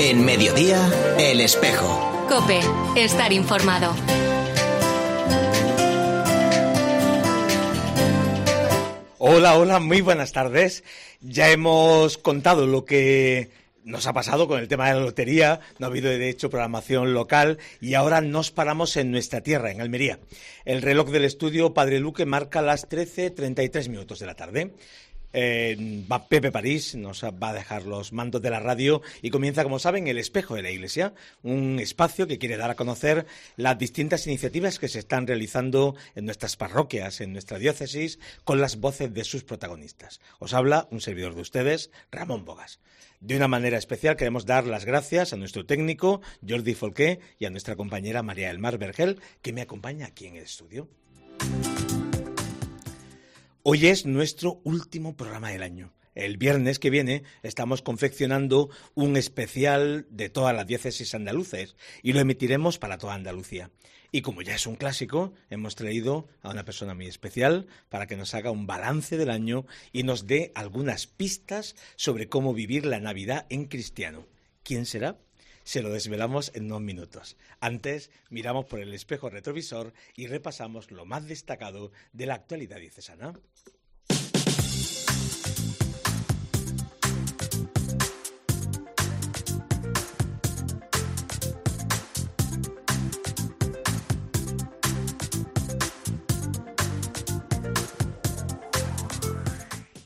En mediodía, El Espejo. Cope, estar informado. Hola, hola, muy buenas tardes. Ya hemos contado lo que nos ha pasado con el tema de la lotería, no ha habido de hecho programación local y ahora nos paramos en nuestra tierra, en Almería. El reloj del estudio Padre Luque marca las 13.33 minutos de la tarde. Eh, va Pepe París, nos va a dejar los mandos de la radio y comienza, como saben, el espejo de la Iglesia, un espacio que quiere dar a conocer las distintas iniciativas que se están realizando en nuestras parroquias, en nuestra diócesis, con las voces de sus protagonistas. Os habla un servidor de ustedes, Ramón Bogas. De una manera especial queremos dar las gracias a nuestro técnico, Jordi Folqué, y a nuestra compañera María Elmar Vergel, que me acompaña aquí en el estudio. Hoy es nuestro último programa del año. El viernes que viene estamos confeccionando un especial de todas las diócesis andaluces y lo emitiremos para toda Andalucía. Y como ya es un clásico, hemos traído a una persona muy especial para que nos haga un balance del año y nos dé algunas pistas sobre cómo vivir la Navidad en cristiano. ¿Quién será? Se lo desvelamos en unos minutos. Antes, miramos por el espejo retrovisor y repasamos lo más destacado de la actualidad diocesana.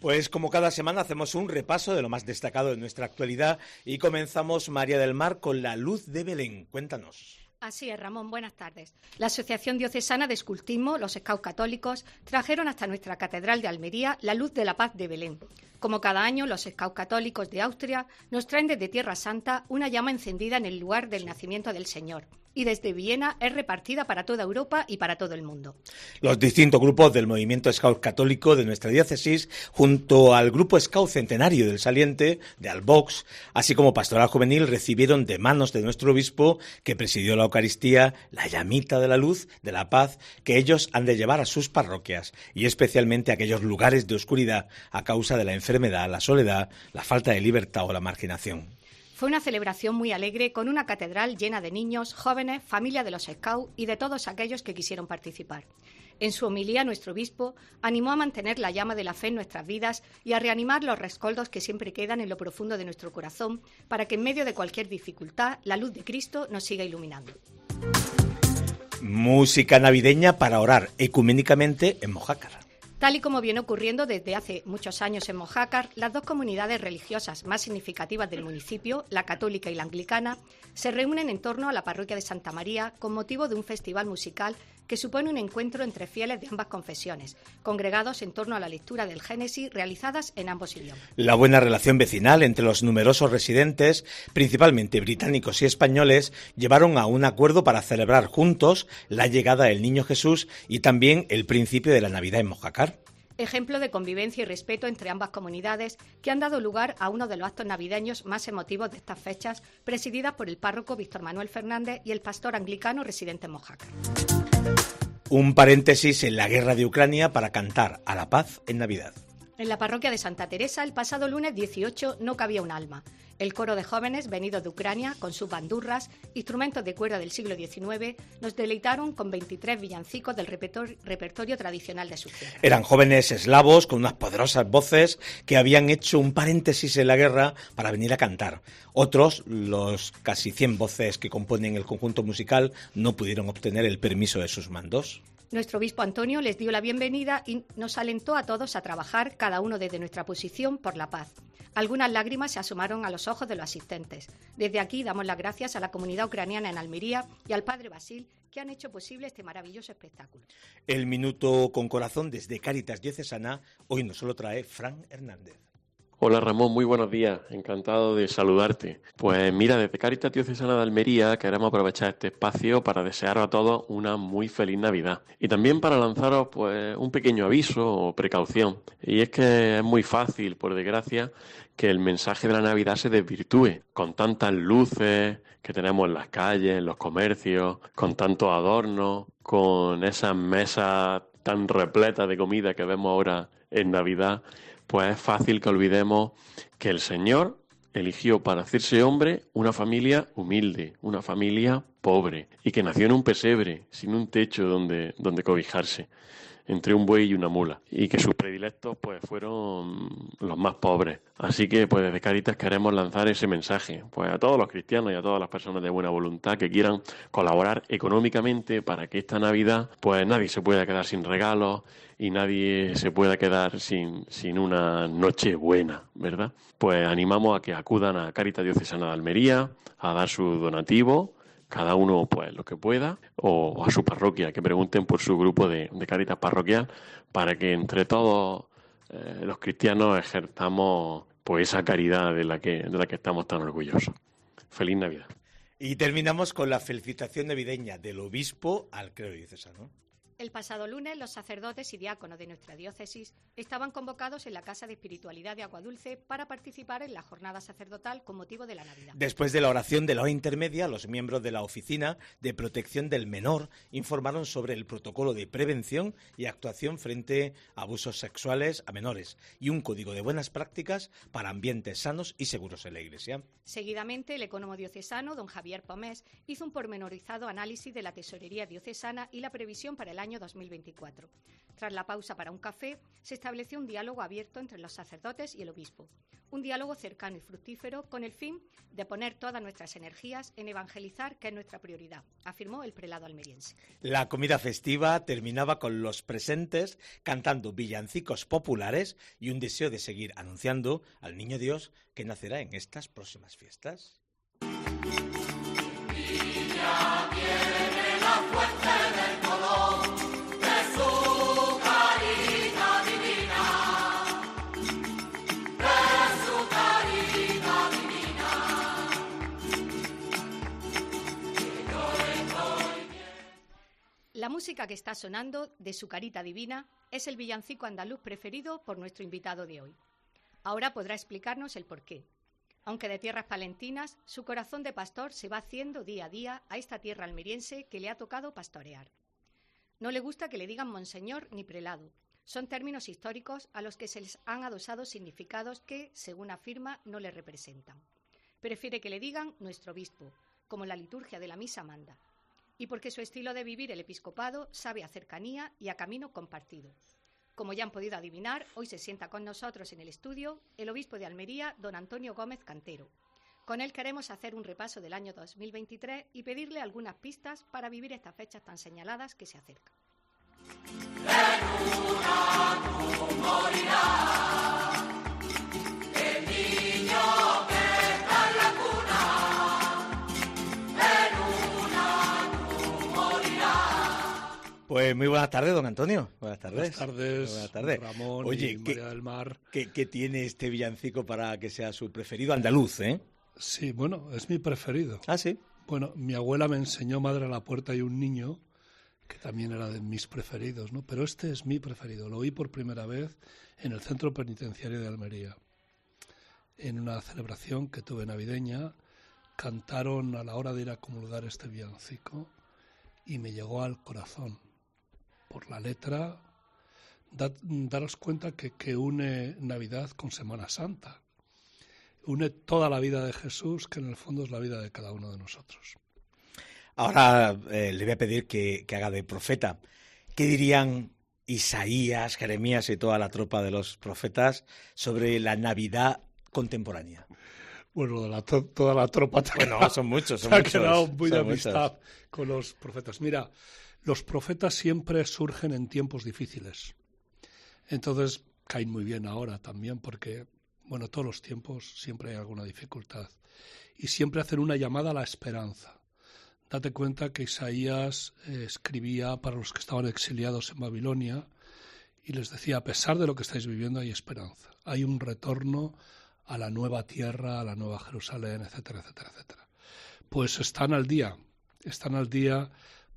Pues como cada semana hacemos un repaso de lo más destacado de nuestra actualidad y comenzamos María del Mar con la luz de Belén. Cuéntanos. Así es, Ramón. Buenas tardes. La Asociación Diocesana de Escultismo, los Scouts Católicos, trajeron hasta nuestra Catedral de Almería la luz de la paz de Belén. Como cada año, los Scouts Católicos de Austria nos traen desde Tierra Santa una llama encendida en el lugar del nacimiento del Señor y desde Viena es repartida para toda Europa y para todo el mundo. Los distintos grupos del movimiento Scout católico de nuestra diócesis, junto al grupo Scout Centenario del Saliente, de Albox, así como Pastoral Juvenil, recibieron de manos de nuestro obispo, que presidió la Eucaristía, la llamita de la luz, de la paz, que ellos han de llevar a sus parroquias, y especialmente a aquellos lugares de oscuridad a causa de la enfermedad, la soledad, la falta de libertad o la marginación. Fue una celebración muy alegre con una catedral llena de niños, jóvenes, familia de los Scouts y de todos aquellos que quisieron participar. En su homilía, nuestro obispo animó a mantener la llama de la fe en nuestras vidas y a reanimar los rescoldos que siempre quedan en lo profundo de nuestro corazón para que en medio de cualquier dificultad la luz de Cristo nos siga iluminando. Música navideña para orar ecuménicamente en Mojácar. Tal y como viene ocurriendo desde hace muchos años en Mojácar, las dos comunidades religiosas más significativas del municipio, la católica y la anglicana, se reúnen en torno a la parroquia de Santa María con motivo de un festival musical que supone un encuentro entre fieles de ambas confesiones, congregados en torno a la lectura del Génesis realizadas en ambos idiomas. La buena relación vecinal entre los numerosos residentes, principalmente británicos y españoles, llevaron a un acuerdo para celebrar juntos la llegada del Niño Jesús y también el principio de la Navidad en Mojácar ejemplo de convivencia y respeto entre ambas comunidades que han dado lugar a uno de los actos navideños más emotivos de estas fechas, presididas por el párroco Víctor Manuel Fernández y el pastor anglicano residente en Mojácar. Un paréntesis en la guerra de Ucrania para cantar a la paz en Navidad. En la parroquia de Santa Teresa, el pasado lunes 18 no cabía un alma. El coro de jóvenes venidos de Ucrania, con sus bandurras, instrumentos de cuerda del siglo XIX, nos deleitaron con 23 villancicos del repertorio, tradicional de su tierra. Eran jóvenes eslavos con unas poderosas voces que habían hecho un paréntesis en la guerra para venir a cantar. Otros, los casi 100 voces que componen el conjunto musical, no pudieron obtener el permiso de sus mandos. Nuestro obispo Antonio les dio la bienvenida y nos alentó a todos a trabajar, cada uno desde nuestra posición, por la paz. Algunas lágrimas se asomaron a los ojos de los asistentes. Desde aquí damos las gracias a la comunidad ucraniana en Almería y al padre Basil que han hecho posible este maravilloso espectáculo. El minuto con corazón desde Cáritas Diocesana hoy nos lo trae Fran Hernández. Hola Ramón, muy buenos días, encantado de saludarte. Pues mira, desde Caritas Diocesana de Almería queremos aprovechar este espacio para desearos a todos una muy feliz Navidad y también para lanzaros pues un pequeño aviso o precaución. Y es que es muy fácil, por desgracia, que el mensaje de la Navidad se desvirtúe con tantas luces que tenemos en las calles, en los comercios, con tantos adornos, con esas mesas tan repletas de comida que vemos ahora en Navidad pues es fácil que olvidemos que el Señor eligió para hacerse hombre una familia humilde, una familia pobre, y que nació en un pesebre, sin un techo donde, donde cobijarse entre un buey y una mula y que sus predilectos pues fueron los más pobres. Así que pues desde Caritas queremos lanzar ese mensaje pues a todos los cristianos y a todas las personas de buena voluntad que quieran colaborar económicamente para que esta Navidad pues nadie se pueda quedar sin regalos y nadie se pueda quedar sin, sin una noche buena, ¿verdad? Pues animamos a que acudan a Caritas Diocesana de Almería a dar su donativo cada uno pues lo que pueda, o, a su parroquia, que pregunten por su grupo de, de Caritas parroquial, para que entre todos eh, los cristianos ejerzamos pues esa caridad de la que, de la que estamos tan orgullosos. Feliz Navidad. Y terminamos con la felicitación navideña del obispo al creo diocesano. El pasado lunes, los sacerdotes y diáconos de nuestra diócesis estaban convocados en la Casa de Espiritualidad de Aguadulce para participar en la jornada sacerdotal con motivo de la Navidad. Después de la oración de la hora intermedia, los miembros de la Oficina de Protección del Menor informaron sobre el protocolo de prevención y actuación frente a abusos sexuales a menores y un código de buenas prácticas para ambientes sanos y seguros en la Iglesia. Seguidamente, el economo diocesano, don Javier Pomés, hizo un pormenorizado análisis de la tesorería diocesana y la previsión para el año 2024. Tras la pausa para un café, se estableció un diálogo abierto entre los sacerdotes y el obispo. Un diálogo cercano y fructífero con el fin de poner todas nuestras energías en evangelizar, que es nuestra prioridad, afirmó el prelado almeriense. La comida festiva terminaba con los presentes cantando villancicos populares y un deseo de seguir anunciando al Niño Dios que nacerá en estas próximas fiestas. La música que está sonando de su carita divina es el villancico andaluz preferido por nuestro invitado de hoy. Ahora podrá explicarnos el porqué. Aunque de tierras palentinas, su corazón de pastor se va haciendo día a día a esta tierra almeriense que le ha tocado pastorear. No le gusta que le digan monseñor ni prelado. Son términos históricos a los que se les han adosado significados que, según afirma, no le representan. Prefiere que le digan nuestro obispo, como la liturgia de la misa manda y porque su estilo de vivir el episcopado sabe a cercanía y a camino compartido. Como ya han podido adivinar, hoy se sienta con nosotros en el estudio el obispo de Almería, don Antonio Gómez Cantero. Con él queremos hacer un repaso del año 2023 y pedirle algunas pistas para vivir estas fechas tan señaladas que se acercan. Pues muy buenas tardes, don Antonio. Buenas tardes. Buenas tardes, Buenas tardes. Ramón Oye, y ¿qué, María del Mar. qué- qué tiene este villancico para que sea su preferido? Andaluz, ¿eh? Sí, bueno, es mi preferido. Ah, sí. Bueno, mi abuela me enseñó Madre a la puerta y un niño, que también era de mis preferidos, ¿no? Pero este es mi preferido. Lo oí por primera vez en el Centro Penitenciario de Almería. En una celebración que tuve navideña, cantaron a la hora de ir a comulgar este villancico y me llegó al corazón. Por la letra, da- daros cuenta que, que une Navidad con Semana Santa. Une toda la vida de Jesús, que en el fondo es la vida de cada uno de nosotros. Ahora eh, le voy a pedir que, que haga de profeta. ¿Qué dirían Isaías, Jeremías y toda la tropa de los profetas sobre la Navidad contemporánea? Bueno, de la to- toda la tropa Bueno, quedado- son muchos, son ha muchos, quedado muy de muchos. amistad con los profetas. Mira, los profetas siempre surgen en tiempos difíciles. Entonces caen muy bien ahora también porque, bueno, todos los tiempos siempre hay alguna dificultad. Y siempre hacen una llamada a la esperanza. Date cuenta que Isaías eh, escribía para los que estaban exiliados en Babilonia y les decía, a pesar de lo que estáis viviendo hay esperanza. Hay un retorno a la nueva tierra, a la nueva Jerusalén, etcétera, etcétera, etcétera. Pues están al día, están al día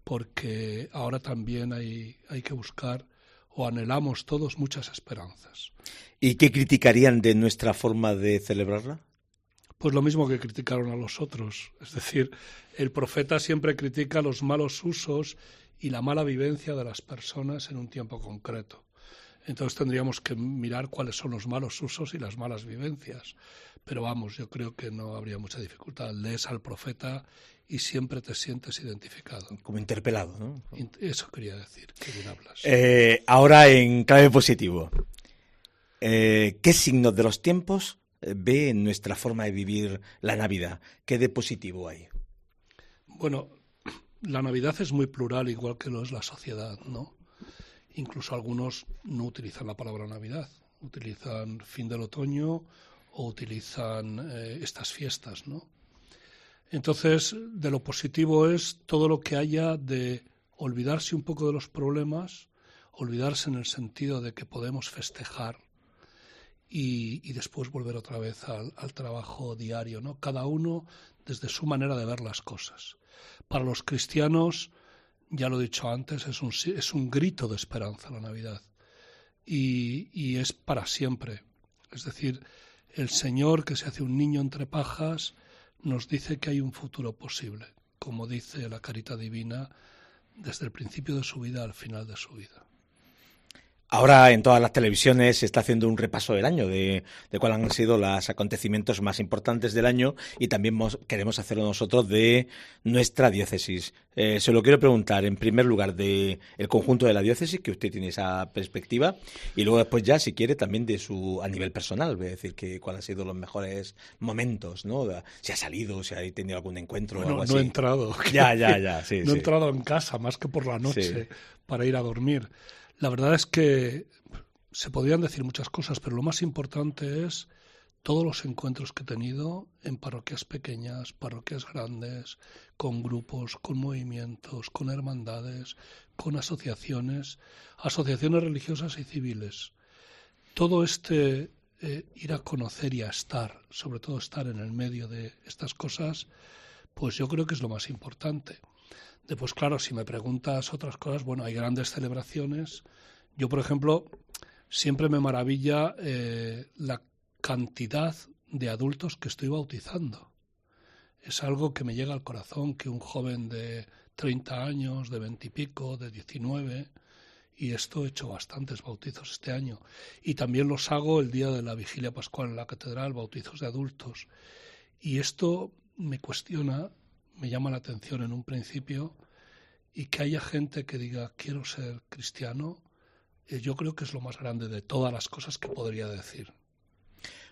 porque ahora también hay, hay que buscar o anhelamos todos muchas esperanzas. ¿Y qué criticarían de nuestra forma de celebrarla? Pues lo mismo que criticaron a los otros. Es decir, el profeta siempre critica los malos usos y la mala vivencia de las personas en un tiempo concreto. Entonces tendríamos que mirar cuáles son los malos usos y las malas vivencias. Pero vamos, yo creo que no habría mucha dificultad. Lees al profeta y siempre te sientes identificado. Como interpelado, ¿no? Eso quería decir, que bien hablas. Eh, ahora en clave positivo. Eh, ¿Qué signos de los tiempos eh, ve en nuestra forma de vivir la Navidad? ¿Qué de positivo hay? Bueno, la Navidad es muy plural, igual que lo es la sociedad, ¿no? Incluso algunos no utilizan la palabra Navidad, utilizan fin del otoño o utilizan estas fiestas, ¿no? Entonces, de lo positivo es todo lo que haya de olvidarse un poco de los problemas, olvidarse en el sentido de que podemos festejar y, después volver otra vez al, trabajo diario, ¿no? Cada uno desde su manera de ver las cosas. Para los cristianos, ya lo he dicho antes, es un, es un grito de esperanza la Navidad y, y es para siempre. Es decir, el Señor que se hace un niño entre pajas nos dice que hay un futuro posible, como dice la Carita Divina desde el principio de su vida al final de su vida. Ahora en todas las televisiones se está haciendo un repaso del año, de, cuáles han sido los acontecimientos más importantes del año y también queremos hacerlo nosotros de nuestra diócesis. Eh, se lo quiero preguntar en primer lugar de el conjunto de la diócesis, que usted tiene esa perspectiva, y luego después ya, si quiere, también de su a nivel personal, es decir, que cuáles han sido los mejores momentos, ¿no? Si ha salido, si ha tenido algún encuentro o algo así. No he entrado. Ya, ya, ya, sí, No he entrado en casa más que por la noche para ir a dormir. La verdad es que se podrían decir muchas cosas, pero lo más importante es todos los encuentros que he tenido en parroquias pequeñas, parroquias grandes, con grupos, con movimientos, con hermandades, con asociaciones, asociaciones religiosas y civiles. Todo este eh, ir a conocer y a estar, sobre todo estar en el medio de estas cosas, pues yo creo que es lo más importante. Después, claro, si me preguntas otras cosas, bueno, hay grandes celebraciones. Yo, por ejemplo, siempre me maravilla eh, la cantidad de adultos que estoy bautizando. Es algo que me llega al corazón que un joven de 30 años, de 20 y pico, de 19, y esto he hecho bastantes bautizos este año. Y también los hago el día de la vigilia pascual en la catedral, bautizos de adultos. Y esto me cuestiona me llama la atención en un principio y que haya gente que diga quiero ser cristiano, eh, yo creo que es lo más grande de todas las cosas que podría decir.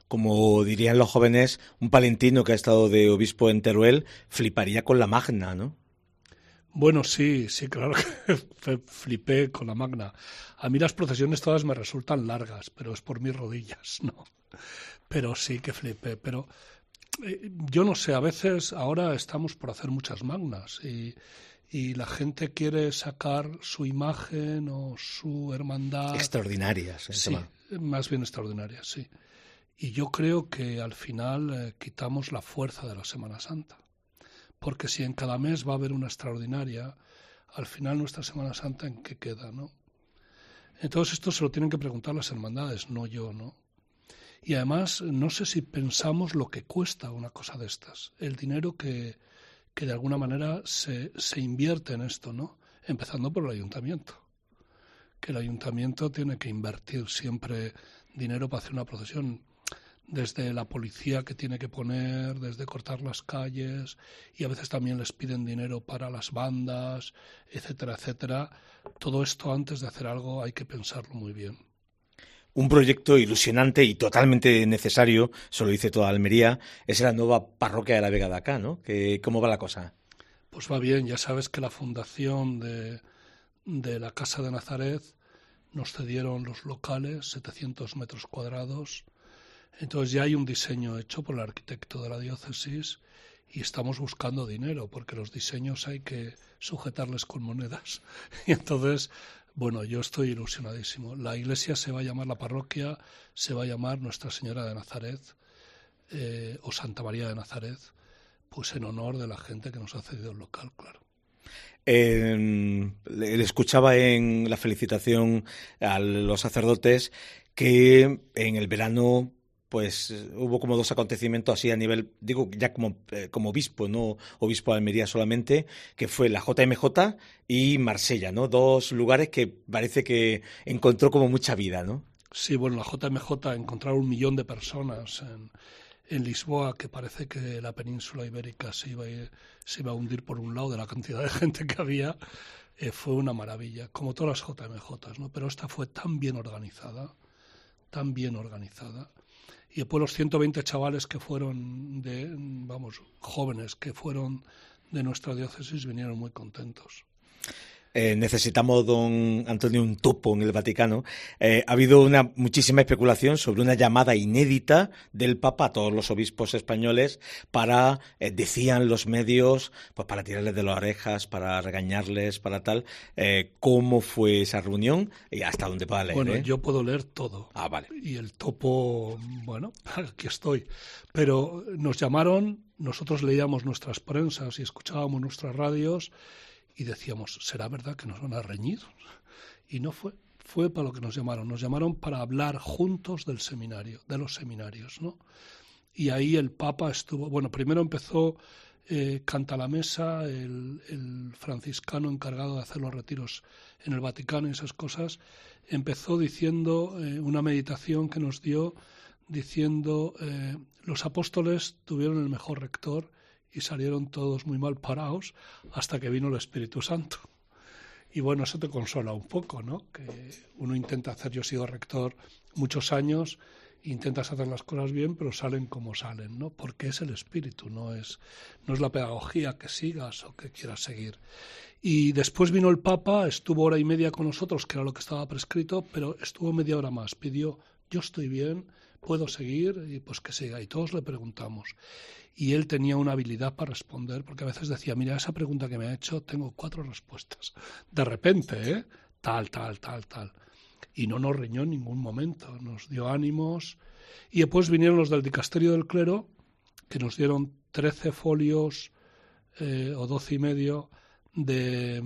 Como dirían los jóvenes, un palentino que ha estado de obispo en Teruel fliparía con la magna, ¿no? Bueno, sí, sí, claro que flipé con la magna. A mí las procesiones todas me resultan largas, pero es por mis rodillas, ¿no? Pero sí que flipé. Pero yo no sé, a veces ahora estamos por hacer muchas magnas y, la gente quiere sacar su imagen o su hermandad. Extraordinarias. ¿eh? Sí, más bien extraordinarias, sí. Y yo creo que al final eh, quitamos la fuerza de la Semana Santa. Porque si en cada mes va a haber una extraordinaria, al final nuestra Semana Santa en qué queda, ¿no? Entonces esto se lo tienen que preguntar las hermandades, no yo, ¿no? Y además, no sé si pensamos lo que cuesta una cosa de estas, el dinero que, que de alguna manera se, se invierte en esto, ¿no? Empezando por el ayuntamiento. Que el ayuntamiento tiene que invertir siempre dinero para hacer una procesión desde la policía que tiene que poner, desde cortar las calles, y a veces también les piden dinero para las bandas, etcétera, etcétera. Todo esto antes de hacer algo hay que pensarlo muy bien un proyecto ilusionante y totalmente necesario, se lo dice toda Almería, es la nueva parroquia de la Vega de acá, ¿no? ¿Cómo va la cosa? Pues va bien, ya sabes que la fundación de, de la Casa de Nazaret nos cedieron los locales, 700 metros cuadrados, entonces ya hay un diseño hecho por el arquitecto de la diócesis y estamos buscando dinero porque los diseños hay que sujetarles con monedas. Y entonces bueno, yo estoy ilusionadísimo. La iglesia se va a llamar, la parroquia se va a llamar Nuestra Señora de Nazaret eh, o Santa María de Nazaret, pues en honor de la gente que nos ha cedido el local, claro. le escuchaba en la felicitación a los sacerdotes que en el verano pues hubo como dos acontecimientos así a nivel, digo ya como, eh, como obispo, no obispo de Almería solamente, que fue la JMJ y Marsella, ¿no? Dos lugares que parece que encontró como mucha vida, ¿no? Sí, bueno, la JMJ encontrar un millón de personas en, en Lisboa, que parece que la península ibérica se iba, a, se iba a hundir por un lado de la cantidad de gente que había, eh, fue una maravilla, como todas las JMJ, ¿no? Pero esta fue tan bien organizada, tan bien organizada. Y después los 120 chavales que fueron de, vamos, jóvenes que fueron de nuestra diócesis vinieron muy contentos. Eh, necesitamos, don Antonio, un topo en el Vaticano. Eh, ha habido una muchísima especulación sobre una llamada inédita del Papa a todos los obispos españoles para, eh, decían los medios, pues para tirarles de las orejas, para regañarles, para tal. ¿Cómo fue esa reunión y hasta dónde pueda leer? Bueno, yo puedo leer todo. Ah, vale. Y el topo, bueno, aquí estoy. Pero nos llamaron, nosotros leíamos nuestras prensas y escuchábamos nuestras radios y decíamos, ¿será verdad que nos van a reñir? Y no fue, fue para lo que nos llamaron. Nos llamaron para hablar juntos del seminario, de los seminarios, ¿no? Y ahí el Papa estuvo, bueno, primero empezó eh, Canta la Mesa, el, franciscano encargado de hacer los retiros en el Vaticano y esas cosas, empezó diciendo eh, una meditación que nos dio, diciendo, eh, los apóstoles tuvieron el mejor rector y salieron todos muy mal parados hasta que vino el Espíritu Santo. Y bueno, eso te consola un poco, ¿no? Que uno intenta hacer, yo he sido rector muchos años, intentas hacer las cosas bien, pero salen como salen, ¿no? Porque es el espíritu, no es, no es la pedagogía que sigas o que quieras seguir. Y después vino el Papa, estuvo hora y media con nosotros, que era lo que estaba prescrito, pero estuvo media hora más. Pidió, yo estoy bien, puedo seguir, y pues que siga. Y todos le preguntamos y él tenía una habilidad para responder, porque a veces decía, mira, esa pregunta que me ha hecho, tengo cuatro respuestas. De repente, ¿eh? Tal, tal, tal, tal. Y no nos riñó en ningún momento, nos dio ánimos. Y después vinieron los del dicasterio del clero, que nos dieron trece folios eh, o doce y medio de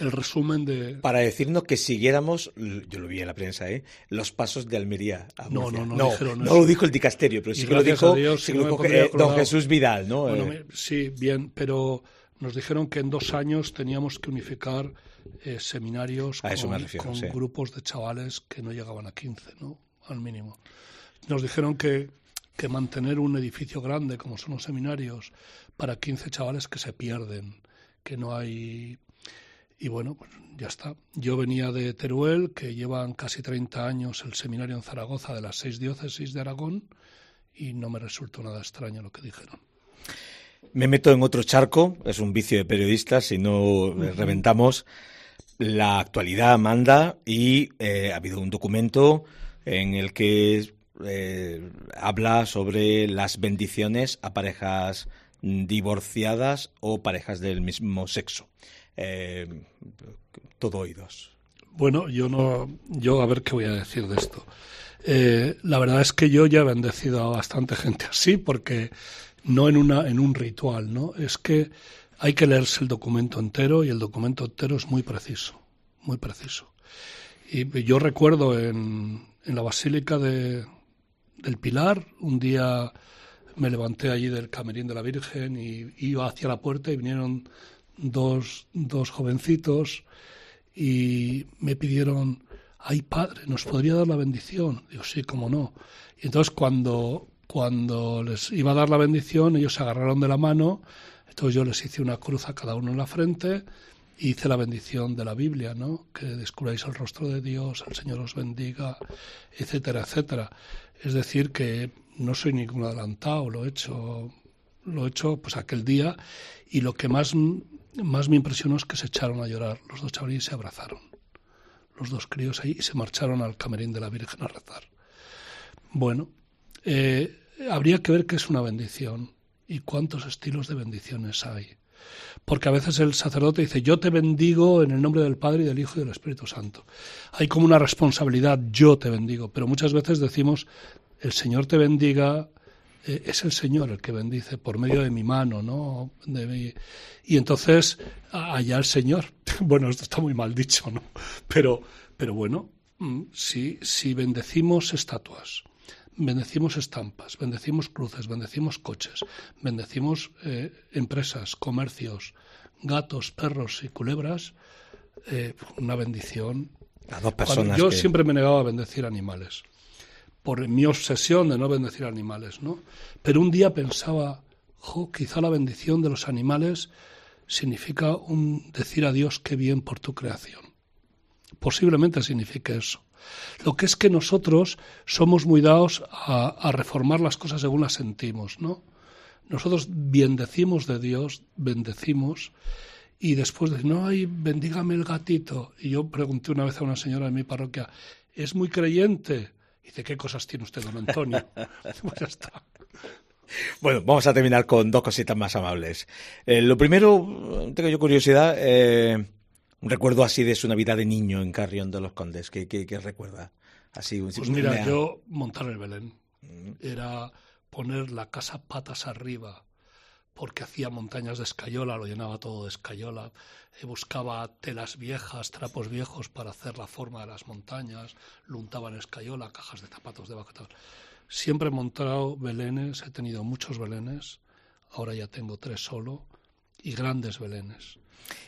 el resumen de... Para decirnos que siguiéramos, yo lo vi en la prensa, ¿eh? los pasos de Almería. no, no, no, no, no, lo dijo el dicasterio, pero sí que lo dijo, don Jesús Vidal, ¿no? Bueno, eh. sí, bien, pero nos dijeron que en dos años teníamos que unificar eh, seminarios con, grupos de chavales que no llegaban a 15, ¿no? Al mínimo. Nos dijeron que, que mantener un edificio grande como son los seminarios para 15 chavales que se pierden, que no hay y bueno, pues ya está. Yo venía de Teruel, que llevan casi 30 años el seminario en Zaragoza de las seis diócesis de Aragón, y no me resultó nada extraño lo que dijeron. Me meto en otro charco, es un vicio de periodistas, si no reventamos. La actualidad manda y eh, ha habido un documento en el que eh, habla sobre las bendiciones a parejas divorciadas o parejas del mismo sexo eh, todo oídos. Bueno, yo no, yo a ver qué voy a decir de esto. Eh, la verdad es que yo ya he bendecido a bastante gente así, porque no en una, en un ritual, ¿no? Es que hay que leerse el documento entero y el documento entero es muy preciso, muy preciso. Y yo recuerdo en, en la Basílica de, del Pilar, un día me levanté allí del camerín de la Virgen y iba hacia la puerta y vinieron dos, dos jovencitos y me pidieron, ay padre, ¿nos podría dar la bendición? Digo, sí, cómo no. Y entonces cuando, cuando les iba a dar la bendición, ellos se agarraron de la mano, entonces yo les hice una cruz a cada uno en la frente y hice la bendición de la Biblia, ¿no? Que descubráis el rostro de Dios, el Señor os bendiga, etcétera, etcétera. Es decir, que no soy ningún adelantado, lo he hecho, lo he hecho pues aquel día y lo que más más me impresionó es que se echaron a llorar los dos chavales y se abrazaron. Los dos críos ahí y se marcharon al camerín de la Virgen a rezar. Bueno, eh, habría que ver qué es una bendición y cuántos estilos de bendiciones hay. Porque a veces el sacerdote dice, yo te bendigo en el nombre del Padre y del Hijo y del Espíritu Santo. Hay como una responsabilidad, yo te bendigo, pero muchas veces decimos, el Señor te bendiga eh, es el Señor el que bendice por medio de mi mano, ¿no? Y entonces, allá el Señor. Bueno, esto está muy mal dicho, ¿no? Pero, pero bueno, mm, si, si bendecimos estatuas, bendecimos estampas, bendecimos cruces, bendecimos coches, bendecimos eh, empresas, comercios, gatos, perros y culebras, eh, una bendición. A dos personas. yo siempre me negaba a bendecir animales, por mi obsesión de no bendecir animales, ¿no? Pero un día pensaba, quizá la bendición de los animales significa un decir a Dios qué bien por tu creación. Posiblemente signifique eso. Lo que es que nosotros somos muy dados a, reformar las cosas según las sentimos, ¿no? Nosotros bendecimos de Dios, bendecimos, y después de no, ay, bendígame el gatito. Y yo pregunté una vez a una señora de mi parroquia, ¿es muy creyente? Y dice, ¿qué cosas tiene usted, don Antonio? pues ya está. Bueno, vamos a terminar con dos cositas más amables. Eh, lo primero, tengo yo curiosidad, eh, un recuerdo así de su Navidad de niño en Carrión de los Condes. ¿Qué, recuerda? Así, pues mira, yo montar el Belén. Mm. Era poner la casa patas arriba, porque hacía montañas de escayola, lo llenaba todo de escayola, eh, buscaba telas viejas, trapos viejos para hacer la forma de las montañas, lo untaba en escayola, cajas de zapatos de vaca. Siempre he montado belenes, he tenido muchos belenes, ahora ya tengo tres solo, y grandes belenes.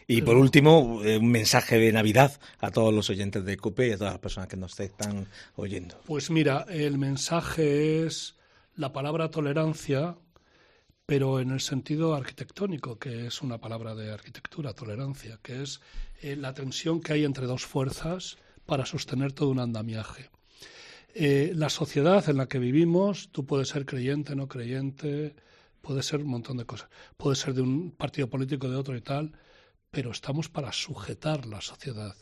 Y por último, eh, un mensaje de Navidad a todos los oyentes de COPE y a todas las personas que nos están oyendo. Pues mira, el mensaje es la palabra tolerancia, pero en el sentido arquitectónico, que es una palabra de arquitectura, tolerancia, que es eh, la tensión que hay entre dos fuerzas para sostener todo un andamiaje. Eh, la sociedad en la que vivimos, tú puedes ser creyente, no creyente, puede ser un montón de cosas, puede ser de un partido político, de otro y tal, pero estamos para sujetar la sociedad.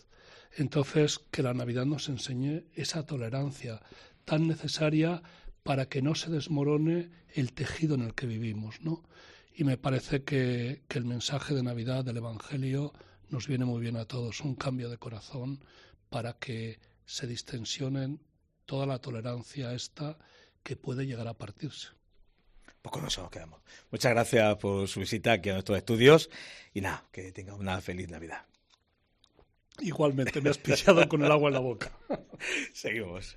Entonces, que la Navidad nos enseñe esa tolerancia tan necesaria para que no se desmorone el tejido en el que vivimos, ¿no? Y me parece que, que el mensaje de Navidad del Evangelio nos viene muy bien a todos, un cambio de corazón para que se distensionen toda la tolerancia esta que puede llegar a partirse. Pues con eso nos quedamos. Muchas gracias por su visita aquí a nuestros estudios y nada, que tenga una feliz Navidad. Igualmente, me has pisado con el agua en la boca. Seguimos.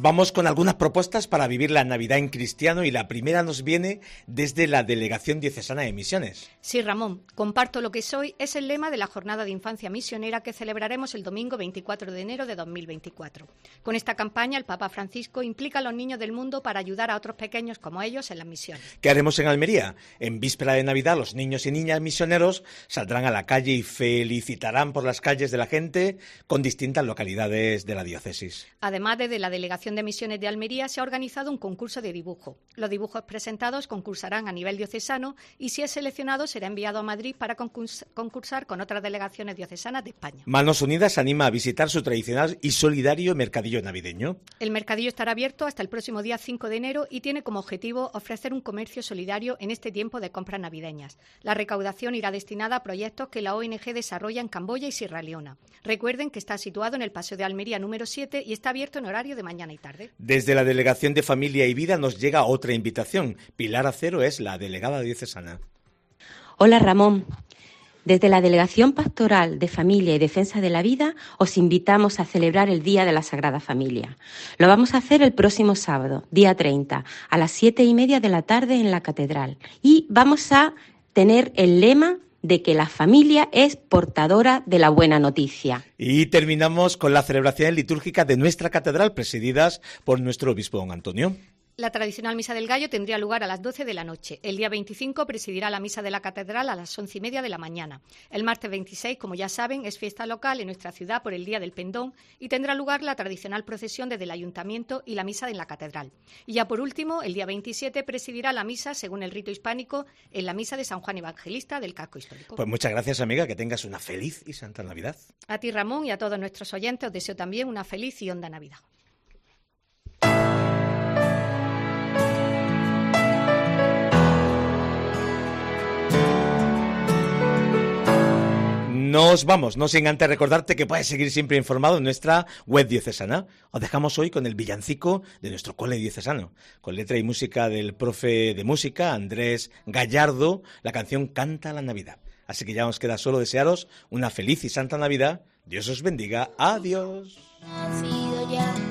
Vamos con algunas propuestas para vivir la Navidad en cristiano y la primera nos viene desde la Delegación Diocesana de Misiones. Sí, Ramón, comparto lo que soy es el lema de la Jornada de Infancia Misionera que celebraremos el domingo 24 de enero de 2024. Con esta campaña, el Papa Francisco implica a los niños del mundo para ayudar a otros pequeños como ellos en las misiones. ¿Qué haremos en Almería? En víspera de Navidad, los niños y niñas misioneros saldrán a la calle y felicitarán por las calles de la gente con distintas localidades de la diócesis. Además, desde la Delegación de Misiones de Almería se ha organizado un concurso de dibujo. Los dibujos presentados concursarán a nivel diocesano y si es seleccionado será enviado a Madrid para concursar con otras delegaciones diocesanas de España. Manos Unidas anima a visitar su tradicional y solidario mercadillo navideño. El mercadillo estará abierto hasta el próximo día 5 de enero y tiene como objetivo ofrecer un comercio solidario en este tiempo de compras navideñas. La recaudación irá destinada a proyectos que la ONG desarrolla en Camboya y Sierra Leona. Recuerden que está situado en el Paseo de Almería número 7 y está abierto en horario de mañana y tarde. Desde la Delegación de Familia y Vida nos llega otra invitación. Pilar Acero es la delegada diocesana. Hola Ramón. Desde la Delegación Pastoral de Familia y Defensa de la Vida os invitamos a celebrar el Día de la Sagrada Familia. Lo vamos a hacer el próximo sábado, día 30, a las siete y media de la tarde en la Catedral. Y vamos a tener el lema de que la familia es portadora de la buena noticia. Y terminamos con la celebración litúrgica de nuestra catedral, presididas por nuestro obispo don Antonio. La tradicional misa del gallo tendría lugar a las 12 de la noche. El día 25 presidirá la misa de la catedral a las once y media de la mañana. El martes 26, como ya saben, es fiesta local en nuestra ciudad por el Día del Pendón y tendrá lugar la tradicional procesión desde el ayuntamiento y la misa en la catedral. Y ya por último, el día 27 presidirá la misa, según el rito hispánico, en la misa de San Juan Evangelista del casco histórico. Pues muchas gracias, amiga. Que tengas una feliz y santa Navidad. A ti, Ramón, y a todos nuestros oyentes os deseo también una feliz y honda Navidad. Nos vamos, no sin antes recordarte que puedes seguir siempre informado en nuestra web diocesana. Os dejamos hoy con el villancico de nuestro cole diocesano, con letra y música del profe de música, Andrés Gallardo, la canción Canta la Navidad. Así que ya nos queda solo desearos una feliz y santa Navidad. Dios os bendiga. Adiós. Nacido ya